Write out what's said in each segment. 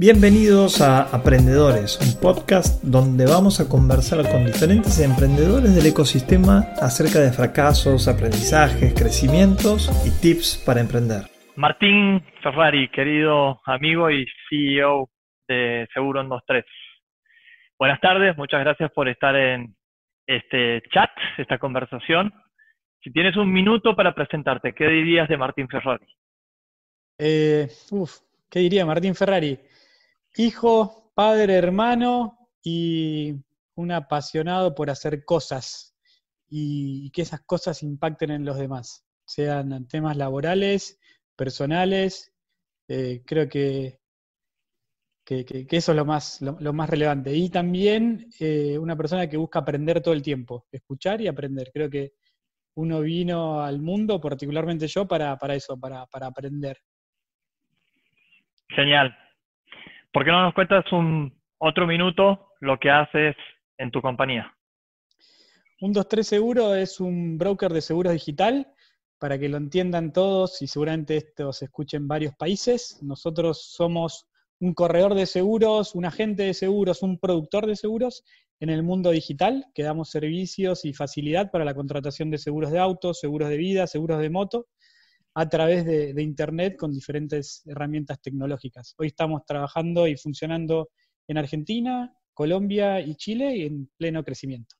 Bienvenidos a Aprendedores, un podcast donde vamos a conversar con diferentes emprendedores del ecosistema acerca de fracasos, aprendizajes, crecimientos y tips para emprender. Martín Ferrari, querido amigo y CEO de Seguro 23. Buenas tardes, muchas gracias por estar en este chat, esta conversación. Si tienes un minuto para presentarte, ¿qué dirías de Martín Ferrari? Eh, uf, ¿Qué diría Martín Ferrari? Hijo, padre, hermano y un apasionado por hacer cosas y que esas cosas impacten en los demás, sean temas laborales, personales, eh, creo que, que, eso es lo más, lo, más relevante. Y también eh, una persona que busca aprender todo el tiempo, escuchar y aprender. Creo que uno vino al mundo, particularmente yo, para, para eso, para, para aprender. Genial, ¿Por qué no nos cuentas un otro minuto lo que haces en tu compañía? Un 23 Seguro es un broker de seguros digital para que lo entiendan todos y seguramente esto se escuche en varios países. Nosotros somos un corredor de seguros, un agente de seguros, un productor de seguros en el mundo digital, que damos servicios y facilidad para la contratación de seguros de autos, seguros de vida, seguros de moto a través de, Internet con diferentes herramientas tecnológicas. Hoy estamos trabajando y funcionando en Argentina, Colombia y Chile y en pleno crecimiento.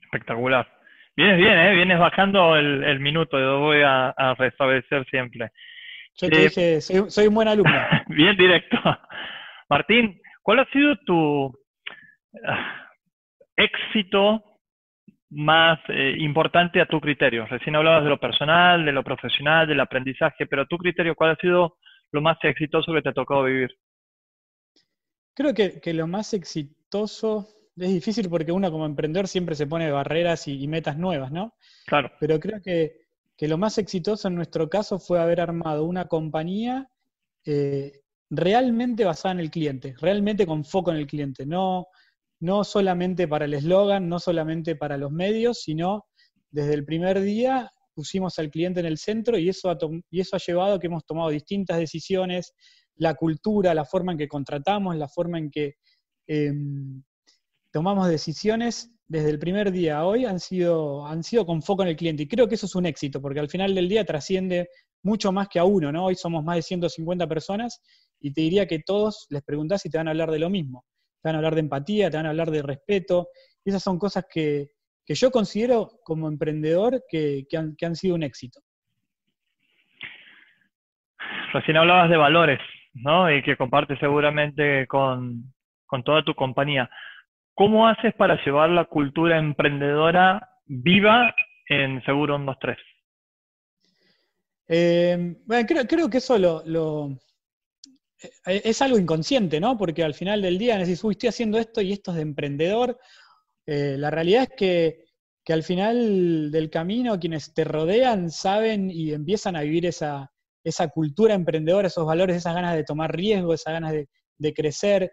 Espectacular. Vienes bien, ¿eh? vienes bajando el, minuto, lo voy a, restablecer siempre. Yo te eh, dije, soy, un buen alumno. bien directo. Martín, ¿cuál ha sido tu ah, éxito más eh, importante a tu criterio? Recién hablabas de lo personal, de lo profesional, del aprendizaje, pero a tu criterio, ¿cuál ha sido lo más exitoso que te ha tocado vivir? Creo que, lo más exitoso es difícil porque uno como emprendedor siempre se pone barreras y, metas nuevas, ¿no? Claro. Pero creo que, lo más exitoso en nuestro caso fue haber armado una compañía eh, realmente basada en el cliente, realmente con foco en el cliente, no, no solamente para el eslogan, no solamente para los medios, sino desde el primer día pusimos al cliente en el centro y eso ha, y eso ha llevado a que hemos tomado distintas decisiones, la cultura, la forma en que contratamos, la forma en que em, tomamos decisiones desde el primer día a hoy han sido, han sido con foco en el cliente. Y creo que eso es un éxito, porque al final del día trasciende mucho más que a uno, ¿no? Hoy somos más de 150 personas y te diría que todos les preguntás y te van a hablar de lo mismo te van a hablar de empatía, te van a hablar de respeto. esas son cosas que, yo considero como emprendedor que, han, sido un éxito. Recién hablabas de valores, ¿no? Y que compartes seguramente con, toda tu compañía. ¿Cómo haces para llevar la cultura emprendedora viva en Seguro 123? Eh, bueno, creo, que eso lo, es algo inconsciente, ¿no? Porque al final del día decís, uy, estoy haciendo esto y esto es de emprendedor. Eh, la realidad es que, al final del camino quienes te rodean saben y empiezan a vivir esa, cultura emprendedora, esos valores, esas ganas de tomar riesgo, esas ganas de, crecer,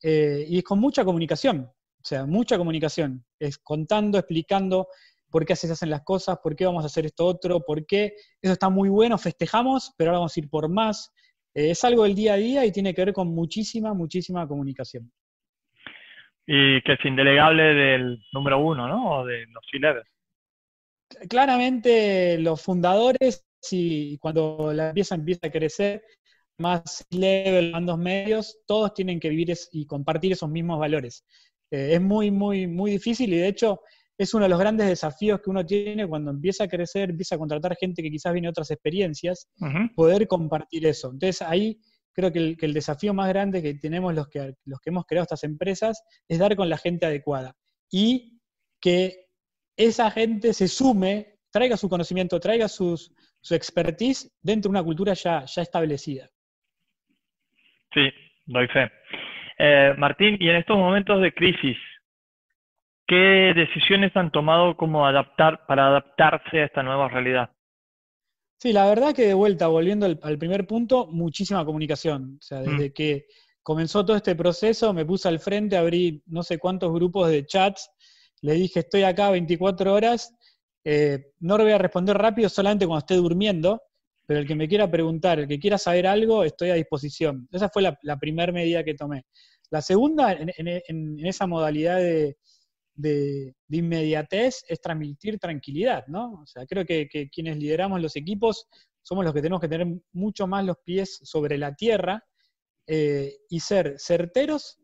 eh, y es con mucha comunicación, o sea, mucha comunicación, es contando, explicando por qué haces hacen las cosas, por qué vamos a hacer esto otro, por qué eso está muy bueno, festejamos, pero ahora vamos a ir por más, eh, es algo del día a día y tiene que ver con muchísima, muchísima comunicación. Y que es indelegable del número uno, ¿no? O de los C-Level. Claramente los fundadores, y cuando la empresa empieza a crecer, más level, mandos medios, todos tienen que vivir y compartir esos mismos valores. Eh, es muy, muy, muy difícil y de hecho es uno de los grandes desafíos que uno tiene cuando empieza a crecer, empieza a contratar gente que quizás viene de otras experiencias, poder compartir eso. Entonces ahí creo que el, desafío más grande que tenemos los que, los que hemos creado estas empresas es dar con la gente adecuada y que esa gente se sume, traiga su conocimiento, traiga su expertise dentro de una cultura ya, ya establecida. Sí, doy fe. Eh, Martín, y en estos momentos de crisis, ¿Qué decisiones han tomado como adaptar, para adaptarse a esta nueva realidad? Sí, la verdad que de vuelta, volviendo al, primer punto, muchísima comunicación. O sea, desde mm. que comenzó todo este proceso, me puse al frente, abrí no sé cuántos grupos de chats, le dije, estoy acá 24 horas, eh, no le voy a responder rápido solamente cuando esté durmiendo, pero el que me quiera preguntar, el que quiera saber algo, estoy a disposición. Esa fue la, primera medida que tomé. La segunda, en, esa modalidad de, inmediatez, es transmitir tranquilidad, ¿no? O sea, creo que, quienes lideramos los equipos somos los que tenemos que tener mucho más los pies sobre la tierra eh, y ser certeros,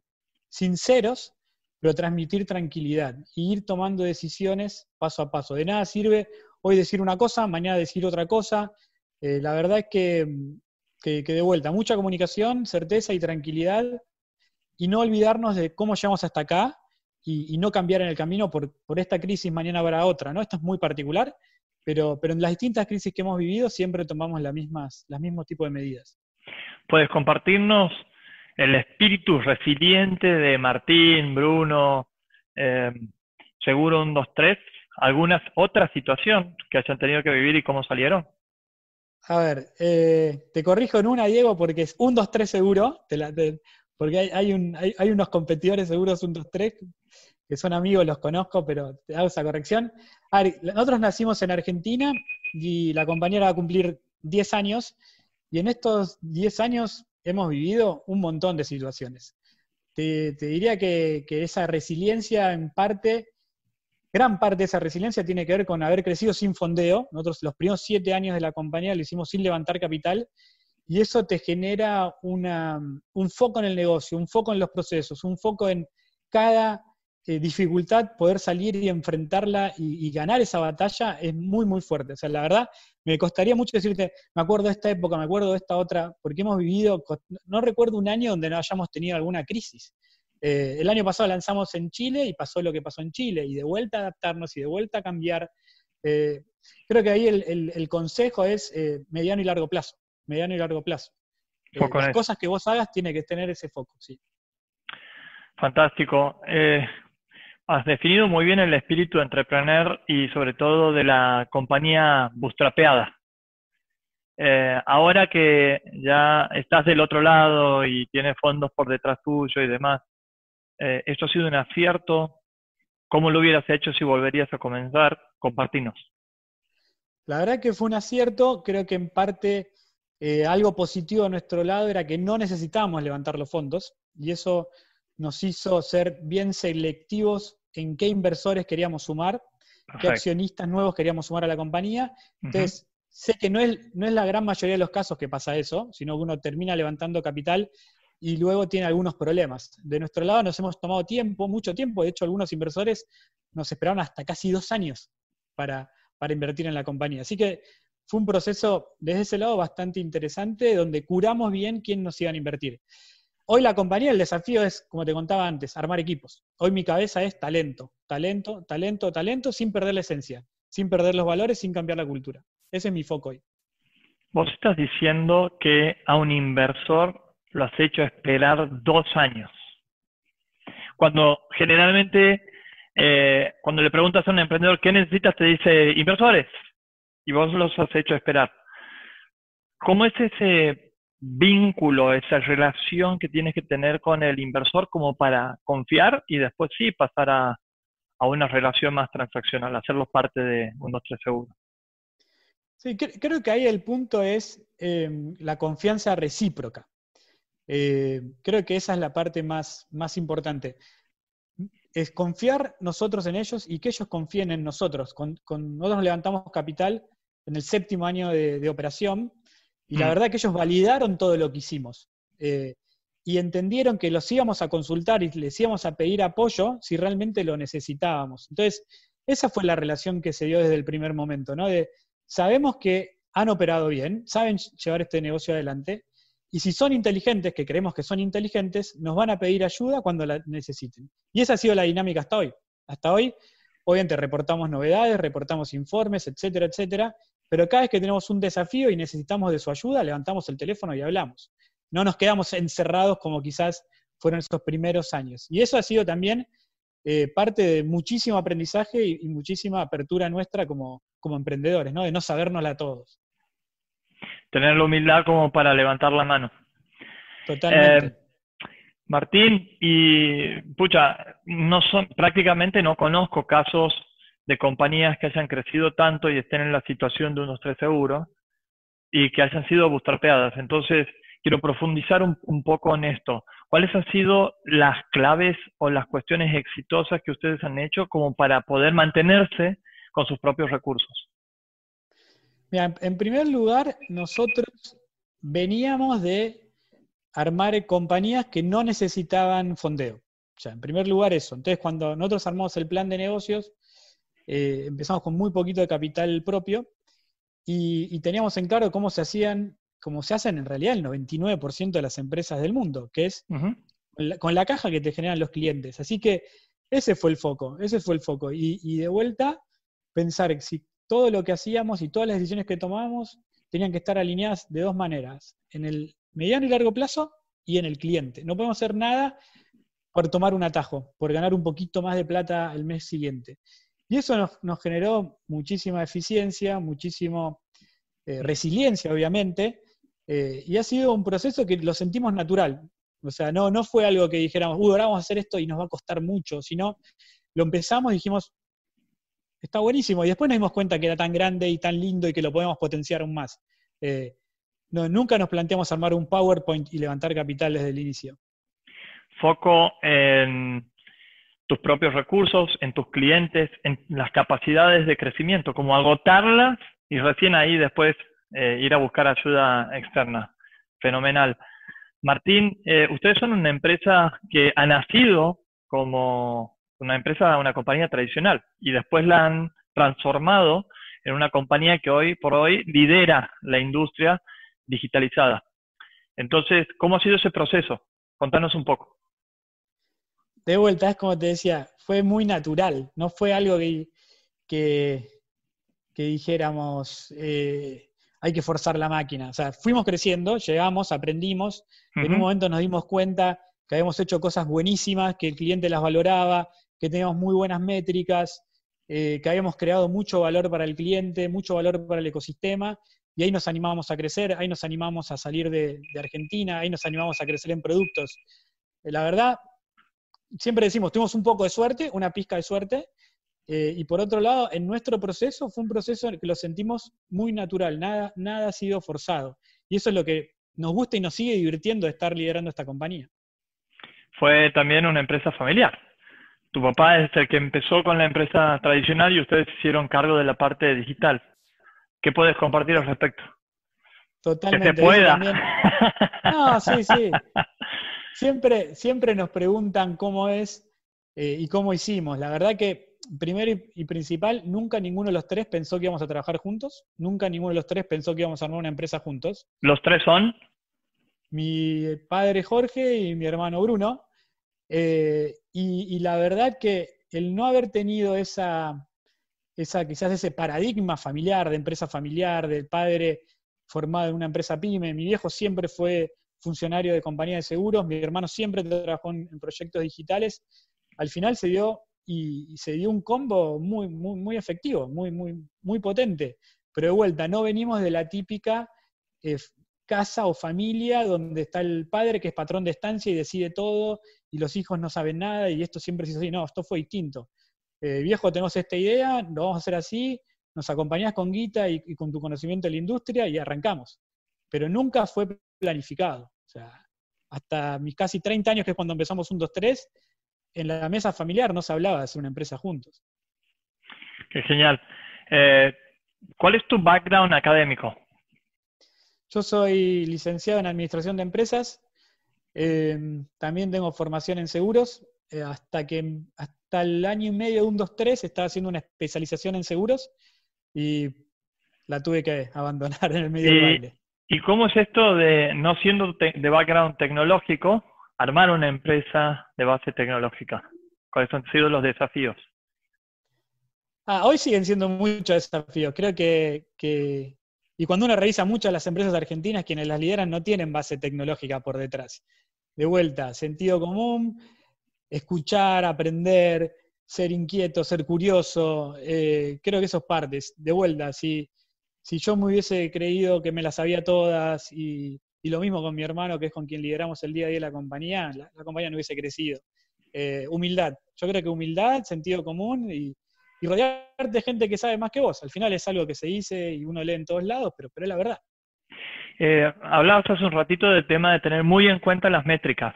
sinceros, pero transmitir tranquilidad y ir tomando decisiones paso a paso. De nada sirve hoy decir una cosa, mañana decir otra cosa. Eh, la verdad es que, que, de vuelta, mucha comunicación, certeza y tranquilidad y no olvidarnos de cómo llegamos hasta acá y, no cambiar en el camino por, por, esta crisis mañana habrá otra. ¿no? Esto es muy particular, pero, pero en las distintas crisis que hemos vivido siempre tomamos las mismas, las mismos tipos de medidas. ¿Puedes compartirnos el espíritu resiliente de Martín, Bruno, eh, Seguro un 2, 3? ¿Alguna otra situación que hayan tenido que vivir y cómo salieron? A ver, eh, te corrijo en una, Diego, porque es un 2, 3 seguro, porque hay, hay, unos competidores seguros un 2, 3 que son amigos, los conozco, pero te hago esa corrección. A ver, nosotros nacimos en Argentina y la compañera va a cumplir 10 años y en estos 10 años hemos vivido un montón de situaciones. Te, diría que, esa resiliencia, en parte, gran parte de esa resiliencia tiene que ver con haber crecido sin fondeo. Nosotros los primeros 7 años de la compañía lo hicimos sin levantar capital y eso te genera un foco en el negocio, un foco en los procesos, un foco en cada eh, dificultad poder salir y enfrentarla y, ganar esa batalla es muy, muy fuerte. O sea, la verdad, me costaría mucho decirte, me acuerdo de esta época, me acuerdo de esta otra, porque hemos vivido, no recuerdo un año donde no hayamos tenido alguna crisis. Eh, el año pasado lanzamos en Chile y pasó lo que pasó en Chile, y de vuelta a adaptarnos y de vuelta a cambiar. Eh, creo que ahí el, consejo es mediano y largo plazo, mediano y largo plazo. las cosas que vos hagas tiene que tener ese foco, sí. Fantástico. Has definido muy bien el espíritu entrepreneur y sobre todo de la compañía bootstrapeada. Eh, ahora que ya estás del otro lado y tienes fondos por detrás tuyo y demás, eh, ¿esto ha sido un acierto? ¿Cómo lo hubieras hecho si volverías a comenzar? Compartinos. La verdad que fue un acierto, creo que en parte eh, algo positivo a nuestro lado era que no necesitábamos levantar los fondos y eso nos hizo ser bien selectivos en qué inversores queríamos sumar, qué accionistas nuevos queríamos sumar a la compañía. Entonces, sé que no es, no es la gran mayoría de los casos que pasa eso, sino que uno termina levantando capital y luego tiene algunos problemas. De nuestro lado nos hemos tomado tiempo, mucho tiempo, de hecho algunos inversores nos esperaron hasta casi dos años para, para invertir en la compañía. Así que fue un proceso desde ese lado bastante interesante, donde curamos bien quién nos iban a invertir. Hoy la compañía, el desafío es, como te contaba antes, armar equipos. Hoy mi cabeza es talento, talento, talento, talento, sin perder la esencia, sin perder los valores, sin cambiar la cultura. Ese es mi foco hoy. Vos estás diciendo que a un inversor lo has hecho esperar dos años. Cuando generalmente, eh, cuando le preguntas a un emprendedor qué necesitas, te dice inversores. Y vos los has hecho esperar. ¿Cómo es ese vínculo, esa relación que tienes que tener con el inversor como para confiar y después sí pasar a, una relación más transaccional, hacerlos parte de un 2-3 seguro. Sí, creo que ahí el punto es em, la confianza recíproca. Eh, creo que esa es la parte más, más importante. Es confiar nosotros en ellos y que ellos confíen en nosotros. Con, nosotros levantamos capital en el séptimo año de operación y la mm. verdad que ellos validaron todo lo que hicimos. Eh, y entendieron que los íbamos a consultar y les íbamos a pedir apoyo si realmente lo necesitábamos. Entonces, esa fue la relación que se dio desde el primer momento, ¿no? De, sabemos que han operado bien, saben llevar este negocio adelante, y si son inteligentes, que creemos que son inteligentes, nos van a pedir ayuda cuando la necesiten. Y esa ha sido la dinámica hasta hoy. Hasta hoy, obviamente, reportamos novedades, reportamos informes, etcétera, etcétera, pero cada vez que tenemos un desafío y necesitamos de su ayuda, levantamos el teléfono y hablamos. No nos quedamos encerrados como quizás fueron esos primeros años. Y eso ha sido también eh, parte de muchísimo aprendizaje y, muchísima apertura nuestra como, como emprendedores, ¿no? de no sabérnosla a todos. Tener la humildad como para levantar la mano. Totalmente. Eh, Martín, y pucha, no son, prácticamente no conozco casos de compañías que hayan crecido tanto y estén en la situación de unos tres seguros, y que hayan sido bootstrapeadas. Entonces, quiero profundizar un, poco en esto. ¿Cuáles han sido las claves o las cuestiones exitosas que ustedes han hecho como para poder mantenerse con sus propios recursos? En primer lugar, nosotros veníamos de armar compañías que no necesitaban fondeo. O sea, en primer lugar eso. Entonces, cuando nosotros armamos el plan de negocios, eh, empezamos con muy poquito de capital propio y, teníamos en claro cómo se hacían, cómo se hacen en realidad el 99% de las empresas del mundo, que es con, la, caja que te generan los clientes. Así que ese fue el foco, ese fue el foco. Y, y de vuelta, pensar si todo lo que hacíamos y todas las decisiones que tomábamos tenían que estar alineadas de dos maneras, en el mediano y largo plazo y en el cliente. No podemos hacer nada por tomar un atajo, por ganar un poquito más de plata el mes siguiente. Y eso nos, generó muchísima eficiencia, muchísima eh, resiliencia, obviamente, eh, y ha sido un proceso que lo sentimos natural. O sea, no, no fue algo que dijéramos, uh, ahora vamos a hacer esto y nos va a costar mucho, sino lo empezamos y dijimos, está buenísimo, y después nos dimos cuenta que era tan grande y tan lindo y que lo podemos potenciar aún más. Eh, no, nunca nos planteamos armar un PowerPoint y levantar capital desde el inicio. Foco en tus propios recursos, en tus clientes, en las capacidades de crecimiento, como agotarlas y recién ahí después eh, ir a buscar ayuda externa. Fenomenal. Martín, eh, ustedes son una empresa que ha nacido como una empresa, una compañía tradicional y después la han transformado en una compañía que hoy por hoy lidera la industria digitalizada. Entonces, ¿cómo ha sido ese proceso? Contanos un poco. De vuelta, es como te decía, fue muy natural, no fue algo que, que, dijéramos, eh, hay que forzar la máquina. O sea, fuimos creciendo, llegamos, aprendimos, en un momento nos dimos cuenta que habíamos hecho cosas buenísimas, que el cliente las valoraba, que teníamos muy buenas métricas, eh, que habíamos creado mucho valor para el cliente, mucho valor para el ecosistema, y ahí nos animamos a crecer, ahí nos animamos a salir de, Argentina, ahí nos animamos a crecer en productos. Eh, la verdad, siempre decimos, tuvimos un poco de suerte, una pizca de suerte, eh, y por otro lado, en nuestro proceso fue un proceso que lo sentimos muy natural, nada, nada ha sido forzado. Y eso es lo que nos gusta y nos sigue divirtiendo de estar liderando esta compañía. Fue también una empresa familiar. Tu papá es el que empezó con la empresa tradicional y ustedes hicieron cargo de la parte digital. ¿Qué puedes compartir al respecto? Totalmente. Que se pueda. No, sí, sí. Siempre, siempre nos preguntan cómo es eh, y cómo hicimos. La verdad que, primero y principal, nunca ninguno de los tres pensó que íbamos a trabajar juntos. Nunca ninguno de los tres pensó que íbamos a armar una empresa juntos. ¿Los tres son? Mi padre Jorge y mi hermano Bruno. Eh, y la verdad que el no haber tenido esa, esa, quizás ese paradigma familiar, de empresa familiar, del padre formado en una empresa pyme. Mi viejo siempre fue funcionario de compañía de seguros, mi hermano siempre trabajó en, proyectos digitales. Al final se dio y, se dio un combo muy, muy, muy efectivo, muy, muy, muy potente. Pero de vuelta, no venimos de la típica eh, casa o familia donde está el padre que es patrón de estancia y decide todo y los hijos no saben nada y esto siempre se hizo así. No, esto fue distinto. Eh, viejo, tenemos esta idea, lo vamos a hacer así, nos acompañás con guita y, con tu conocimiento de la industria y arrancamos. Pero nunca fue planificado. Sea, hasta mis casi 30 años, que es cuando empezamos un 2-3, en la mesa familiar no se hablaba de hacer una empresa juntos. Qué genial. Eh, ¿Cuál es tu background académico? Yo soy licenciado en Administración de Empresas, eh, también tengo formación en seguros, hasta que hasta el año y medio de un 2-3 estaba haciendo una especialización en seguros y la tuve que abandonar en el medio del baile. ¿Y cómo es esto de, no siendo de background tecnológico, armar una empresa de base tecnológica? ¿Cuáles han sido los desafíos? Ah, hoy siguen siendo muchos desafíos. Creo que, y cuando uno revisa muchas de las empresas argentinas, quienes las lideran no tienen base tecnológica por detrás. De vuelta, sentido común, escuchar, aprender, ser inquieto, ser curioso, eh, creo que eso es parte. De vuelta, si, si yo me hubiese creído que me las sabía todas y, lo mismo con mi hermano, que es con quien lideramos el día a día la compañía, la, compañía no hubiese crecido. Eh, humildad, yo creo que humildad, sentido común y, rodearte de gente que sabe más que vos. Al final es algo que se dice y uno lee en todos lados, pero, pero es la verdad. Eh, hablabas hace un ratito del tema de tener muy en cuenta las métricas.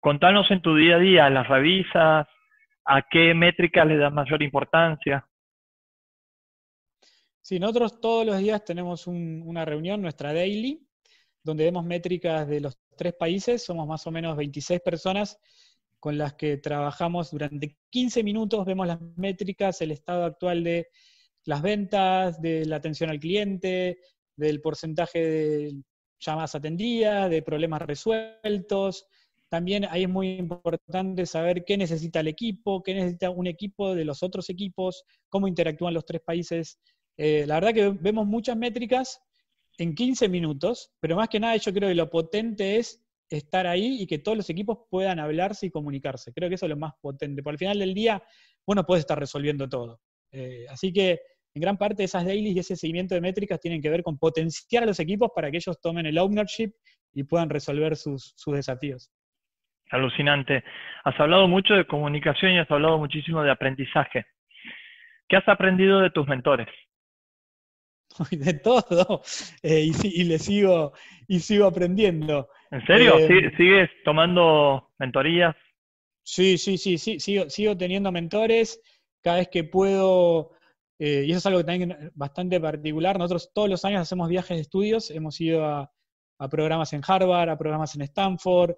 Contanos en tu día a día, ¿las revisas? ¿A qué métricas le das mayor importancia? Sí, nosotros todos los días tenemos una reunión, nuestra daily, donde vemos métricas de los tres países. Somos más o menos 26 personas con las que trabajamos durante 15 minutos. Vemos las métricas, el estado actual de las ventas, de la atención al cliente, del porcentaje de llamadas atendidas, de problemas resueltos. También ahí es muy importante saber qué necesita el equipo, qué necesita un equipo de los otros equipos, cómo interactúan los tres países. Eh, la verdad que vemos muchas métricas en 15 minutos, pero más que nada yo creo que lo potente es estar ahí y que todos los equipos puedan hablarse y comunicarse. Creo que eso es lo más potente. Por al final del día, bueno, puedes estar resolviendo todo. Eh, así que en gran parte esas dailies y ese seguimiento de métricas tienen que ver con potenciar a los equipos para que ellos tomen el ownership y puedan resolver sus, desafíos. Alucinante. Has hablado mucho de comunicación y has hablado muchísimo de aprendizaje. ¿Qué has aprendido de tus mentores? De todo. Eh, y, le sigo, y sigo aprendiendo. ¿En serio? Eh, ¿Sigues tomando mentorías? Sí, sí, sí, sí, sigo, sigo teniendo mentores. Cada vez que puedo eh, y eso es algo también bastante particular. Nosotros todos los años hacemos viajes de estudios, hemos ido a, programas en Harvard, a programas en Stanford,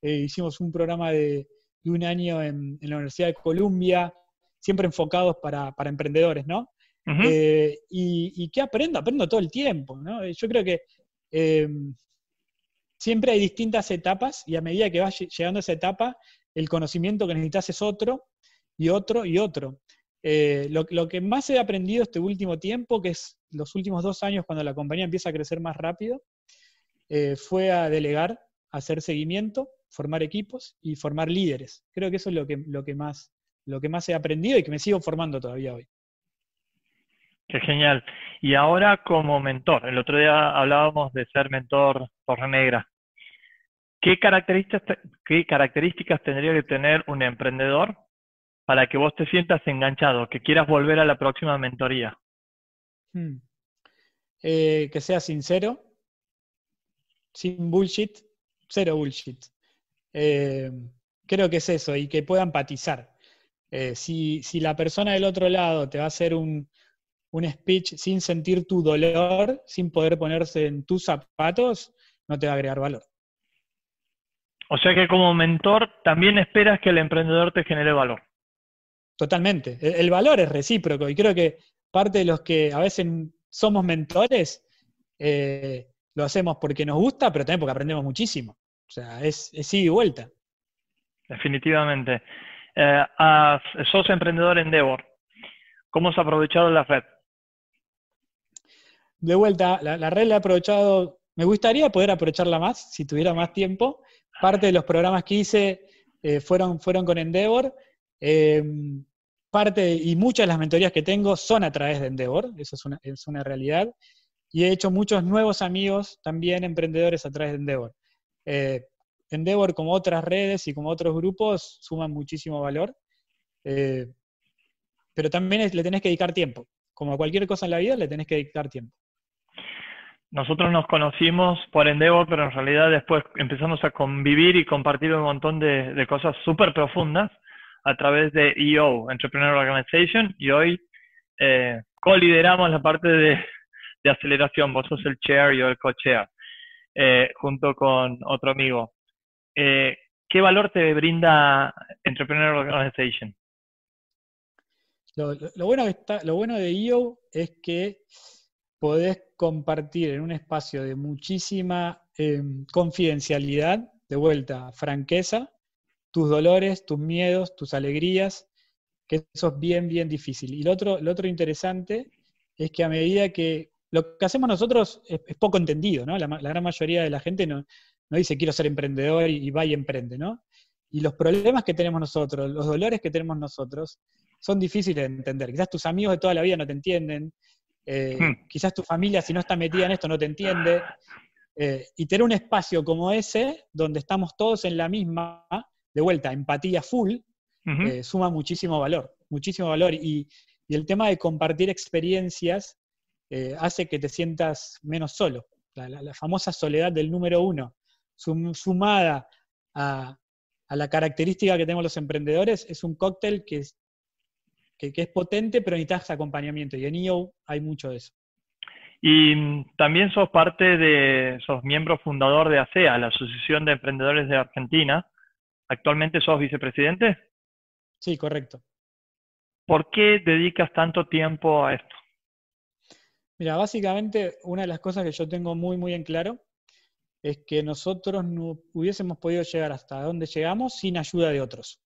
hicimos un programa de, un año en, la Universidad de Columbia, siempre enfocados para, emprendedores, ¿no? Eh, y, qué aprendo? Aprendo todo el tiempo, ¿no? Yo creo que siempre hay distintas etapas y a medida que vas llegando a esa etapa, el conocimiento que necesitas es otro y otro y otro. Eh, lo, que más he aprendido este último tiempo, que es los últimos dos años cuando la compañía empieza a crecer más rápido, eh, fue a delegar, hacer seguimiento, formar equipos y formar líderes. Creo que eso es lo que, lo que, más, lo que más he aprendido y que me sigo formando todavía hoy. Genial. Y ahora como mentor, el otro día hablábamos de ser mentor por negra. ¿Qué características, ¿Qué características tendría que tener un emprendedor para que vos te sientas enganchado, que quieras volver a la próxima mentoría? Hmm. Eh, que sea sincero, sin bullshit, cero bullshit. Eh, creo que es eso, y que pueda empatizar. Eh, si, la persona del otro lado te va a hacer un, un speech sin sentir tu dolor, sin poder ponerse en tus zapatos, no te va a agregar valor. O sea que como mentor también esperas que el emprendedor te genere valor. Totalmente. El, valor es recíproco y creo que parte de los que a veces somos mentores, eh, lo hacemos porque nos gusta, pero también porque aprendemos muchísimo. O sea, es, es y vuelta. Definitivamente. Eh, sos emprendedor en Devor. ¿Cómo has aprovechado la red? De vuelta, la, red la he aprovechado, me gustaría poder aprovecharla más si tuviera más tiempo. Parte de los programas que hice eh, fueron, fueron con Endeavor Em, parte y muchas de las mentorías que tengo son a través de Endeavor, eso es una, es una realidad. Y he hecho muchos nuevos amigos también emprendedores a través de Endeavor. Eh, Endeavor, como otras redes y como otros grupos, suman muchísimo valor. Eh, pero también le tenés que dedicar tiempo. Como a cualquier cosa en la vida, le tenés que dedicar tiempo. Nosotros nos conocimos por Endeavor, pero en realidad después empezamos a convivir y compartir un montón de, de cosas súper profundas a través de EO, Entrepreneur Organization, y hoy eh, co-lideramos la parte de, aceleración. Vos sos el chair y yo el co-chair, eh, junto con otro amigo. Eh, ¿Qué valor te brinda Entrepreneur Organization? Lo, bueno lo bueno de EO es que podés compartir en un espacio de muchísima em, confidencialidad, de vuelta, franqueza, tus dolores, tus miedos, tus alegrías, que eso es bien, bien difícil. Y lo otro, lo otro interesante es que a medida que lo que hacemos nosotros es, poco entendido, ¿no? La, gran mayoría de la gente no, no dice quiero ser emprendedor y, va y emprende, ¿no? Y los problemas que tenemos nosotros, los dolores que tenemos nosotros, son difíciles de entender. Quizás tus amigos de toda la vida no te entienden, eh, hmm. quizás tu familia, si no está metida en esto, no te entiende. Eh, y tener un espacio como ese, donde estamos todos en la misma, de vuelta, empatía full, eh, suma muchísimo valor, muchísimo valor. Y, el tema de compartir experiencias eh, hace que te sientas menos solo, la, famosa soledad del número uno, sumada a, la característica que tenemos los emprendedores, es un cóctel que que, es potente, pero necesitas acompañamiento. Y en EO hay mucho de eso. Y también sos parte de, sos miembro fundador de ASEA, la Asociación de Emprendedores de Argentina. ¿Actualmente sos vicepresidente? Sí, correcto. ¿Por qué dedicas tanto tiempo a esto? Mira, básicamente una de las cosas que yo tengo muy, muy en claro es que nosotros no hubiésemos podido llegar hasta donde llegamos sin ayuda de otros.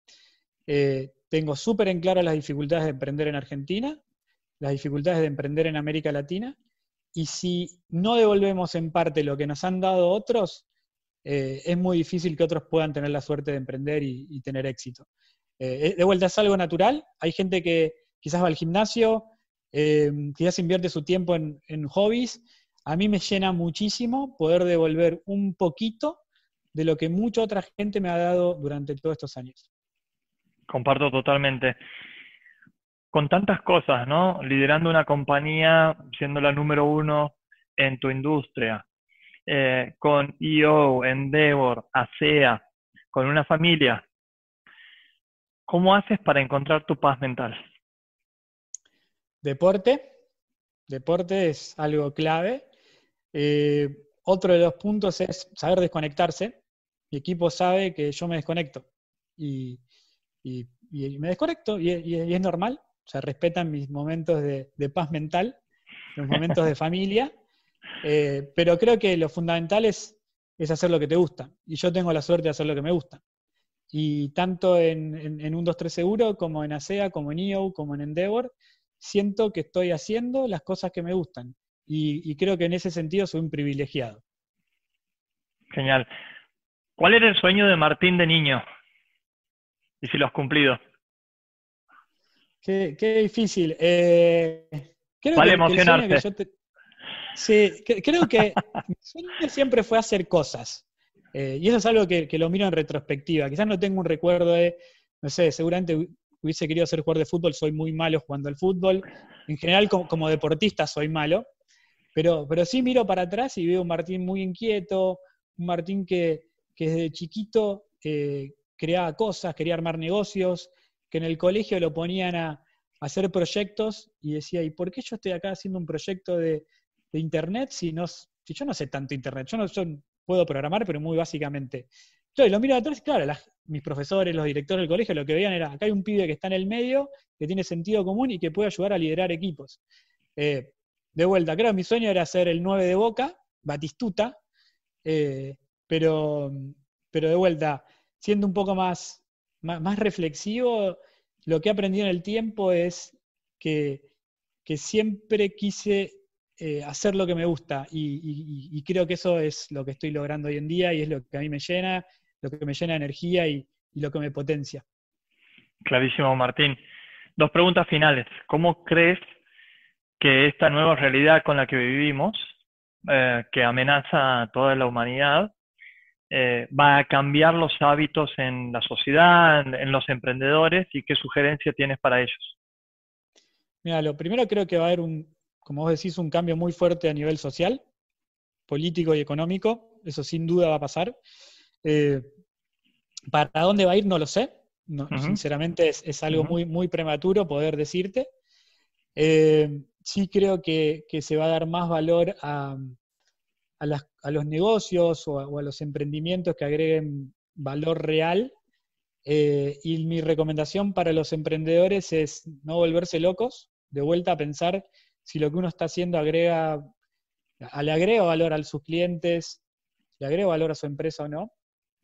Eh, tengo súper en claro las dificultades de emprender en Argentina, las dificultades de emprender en América Latina, y si no devolvemos en parte lo que nos han dado otros, eh, es muy difícil que otros puedan tener la suerte de emprender y, tener éxito. Eh, de vuelta es algo natural, hay gente que quizás va al gimnasio, eh, quizás invierte su tiempo en, hobbies. A mí me llena muchísimo poder devolver un poquito de lo que mucha otra gente me ha dado durante todos estos años. Comparto totalmente. Con tantas cosas, ¿no? Liderando una compañía, siendo la número uno en tu industria, eh, con EO, Endeavor, ASEA, con una familia. ¿Cómo haces para encontrar tu paz mental? Deporte. Deporte es algo clave. Eh, otro de los puntos es saber desconectarse. Mi equipo sabe que yo me desconecto y, me desconecto y, es normal. O sea, respetan mis momentos de, paz mental, los momentos de familia. Eh, pero creo que lo fundamental es, hacer lo que te gusta. Y yo tengo la suerte de hacer lo que me gusta. Y tanto en, en, un 2-3 Seguro, como en ASEA, como en EO, como en Endeavor, siento que estoy haciendo las cosas que me gustan. Y, creo que en ese sentido soy un privilegiado. Genial. ¿Cuál era el sueño de Martín de niño? Y si lo has cumplido. Qué, difícil. Eh, creo vale que, Sí, creo que mi sueño siempre fue hacer cosas. Eh, y eso es algo que, que, lo miro en retrospectiva. Quizás no tengo un recuerdo de, no sé, seguramente hubiese querido ser jugador de fútbol, soy muy malo jugando al fútbol. En general, como, deportista, soy malo. Pero, pero sí miro para atrás y veo un Martín muy inquieto, un Martín que, desde chiquito eh, creaba cosas, quería armar negocios, que en el colegio lo ponían a, hacer proyectos y decía, ¿y por qué yo estoy acá haciendo un proyecto de, Internet si, no, si yo no sé tanto Internet? Yo no puedo programar, pero muy básicamente. Yo lo miro atrás, claro, mis profesores, los directores del colegio, lo que veían era, acá hay un pibe que está en el medio, que tiene sentido común y que puede ayudar a liderar equipos. Eh, de vuelta, creo que mi sueño era ser el 9 de Boca, Batistuta, eh, pero, pero de vuelta, siendo un poco más, más, reflexivo, lo que he aprendido en el tiempo es que, siempre quise eh, hacer lo que me gusta y, creo que eso es lo que estoy logrando hoy en día y es lo que a mí me llena lo que me llena de energía y, lo que me potencia. Clarísimo, Martín. Dos preguntas finales. ¿Cómo crees que esta nueva realidad con la que vivimos, eh, que amenaza a toda la humanidad, eh, va a cambiar los hábitos en la sociedad, en, los emprendedores y qué sugerencia tienes para ellos? Mira, lo primero creo que va a haber un, como vos decís, un cambio muy fuerte a nivel social, político y económico. Eso sin duda va a pasar. Eh, ¿Para dónde va a ir? No lo sé. Sinceramente es, algo muy, muy prematuro poder decirte. Eh, sí creo que, se va a dar más valor a, los negocios o a, los emprendimientos que agreguen valor real. Eh, y mi recomendación para los emprendedores es no volverse locos, de vuelta a pensar si lo que uno está haciendo agrega, le agrega valor a sus clientes, le agrega valor a su empresa o no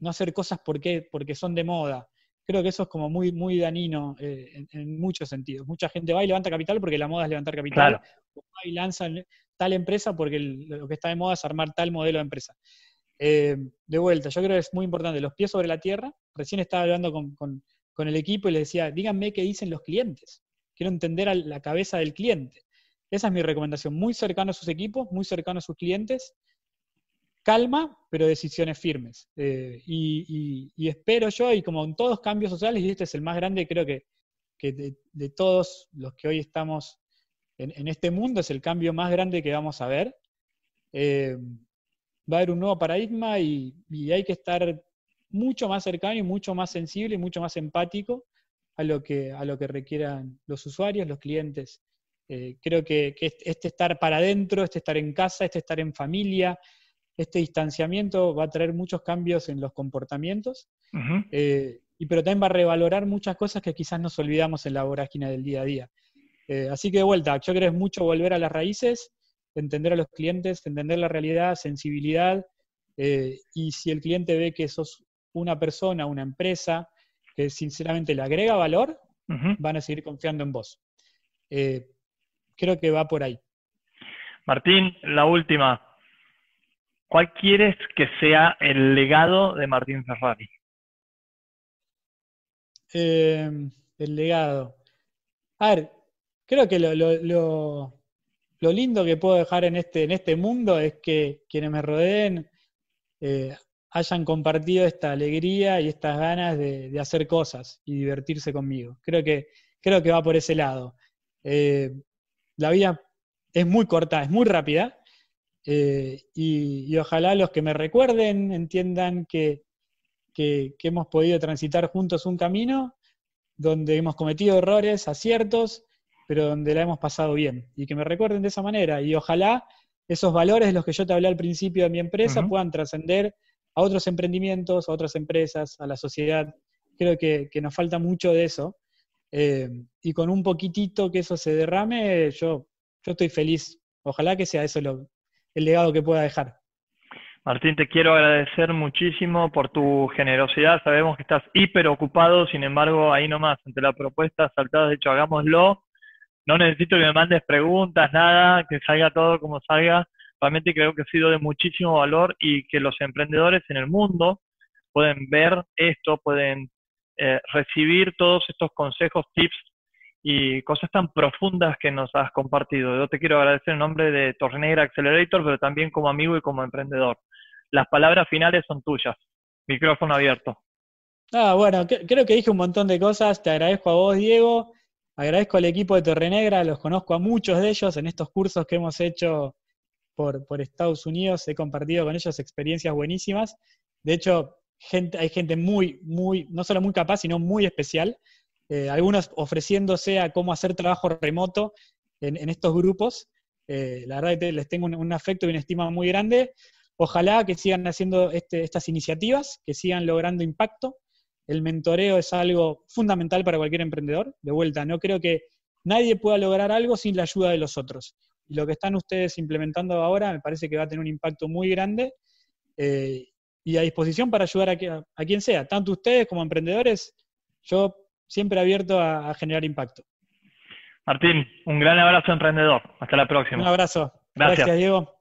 no hacer cosas porque, porque son de moda. Creo que eso es como muy, muy danino eh, en, muchos sentidos. Mucha gente va y levanta capital porque la moda es levantar capital, o va y lanza tal empresa porque lo que está de moda es armar tal modelo de empresa. Eh, de vuelta, yo creo que es muy importante, los pies sobre la tierra. Recién estaba hablando con, el equipo y le decía, díganme qué dicen los clientes. Quiero entender a la cabeza del cliente. Esa es mi recomendación, muy cercano a sus equipos, muy cercano a sus clientes, calma, pero decisiones firmes. Eh, y, espero yo, y como en todos cambios sociales, y este es el más grande, creo que, de, todos los que hoy estamos en, este mundo, es el cambio más grande que vamos a ver. Eh, va a haber un nuevo paradigma y, hay que estar mucho más cercano y mucho más sensible y mucho más empático a lo que, a lo que requieran los usuarios, los clientes. Eh, creo que, este estar para adentro, este estar en casa, este estar en familia, este distanciamiento va a traer muchos cambios en los comportamientos, eh, y pero también va a revalorar muchas cosas que quizás nos olvidamos en la vorágine del día a día. Eh, así que de vuelta, yo creo que es mucho volver a las raíces, entender a los clientes, entender la realidad, sensibilidad, y si el cliente ve que sos una persona, una empresa, que sinceramente le agrega valor, van a seguir confiando en vos creo que va por ahí. Martín, la última. ¿Cuál quieres que sea el legado de Martín Ferrari? Eh, el legado. A ver, creo que lo, lindo que puedo dejar en este, en este mundo es que quienes me rodeen eh, hayan compartido esta alegría y estas ganas de, hacer cosas y divertirse conmigo. Creo que, creo que va por ese lado. Eh, la vida es muy corta, es muy rápida, eh, y, ojalá los que me recuerden entiendan que, hemos podido transitar juntos un camino donde hemos cometido errores, aciertos, pero donde la hemos pasado bien, y que me recuerden de esa manera, y ojalá esos valores de los que yo te hablé al principio de mi empresa puedan trascender a otros emprendimientos, a otras empresas, a la sociedad. Creo que nos falta mucho de eso. Eh, y con un poquitito que eso se derrame, yo, yo estoy feliz. Ojalá que sea eso el legado que pueda dejar. Martín, te quiero agradecer muchísimo por tu generosidad. Sabemos que estás hiper ocupado, sin embargo, ahí nomás, ante la propuesta saltada, de hecho, hagámoslo. No necesito que me mandes preguntas, nada, que salga todo como salga. Realmente creo que ha sido de muchísimo valor y que los emprendedores en el mundo pueden ver esto, pueden eh, recibir todos estos consejos, tips y cosas tan profundas que nos has compartido. Yo te quiero agradecer en nombre de Tornegra Accelerator, pero también como amigo y como emprendedor. Las palabras finales son tuyas. Micrófono abierto. Ah, bueno, creo que dije un montón de cosas. Te agradezco a vos, Diego. Agradezco al equipo de Torrenegra. Los conozco a muchos de ellos en estos cursos que hemos hecho por, Estados Unidos. He compartido con ellos experiencias buenísimas. De hecho, hay gente muy, muy, no solo muy capaz, sino muy especial. Eh, algunos ofreciéndose a cómo hacer trabajo remoto en, estos grupos. Eh, la verdad que les tengo un, afecto y una estima muy grande. Ojalá que sigan haciendo este, estas iniciativas, que sigan logrando impacto. El mentoreo es algo fundamental para cualquier emprendedor. De vuelta, no creo que nadie pueda lograr algo sin la ayuda de los otros. Y lo que están ustedes implementando ahora me parece que va a tener un impacto muy grande. Eh, y a disposición para ayudar a, quien sea, tanto ustedes como emprendedores, yo siempre abierto a, generar impacto. Martín, un gran abrazo emprendedor. Hasta la próxima. Un abrazo. Gracias, Diego.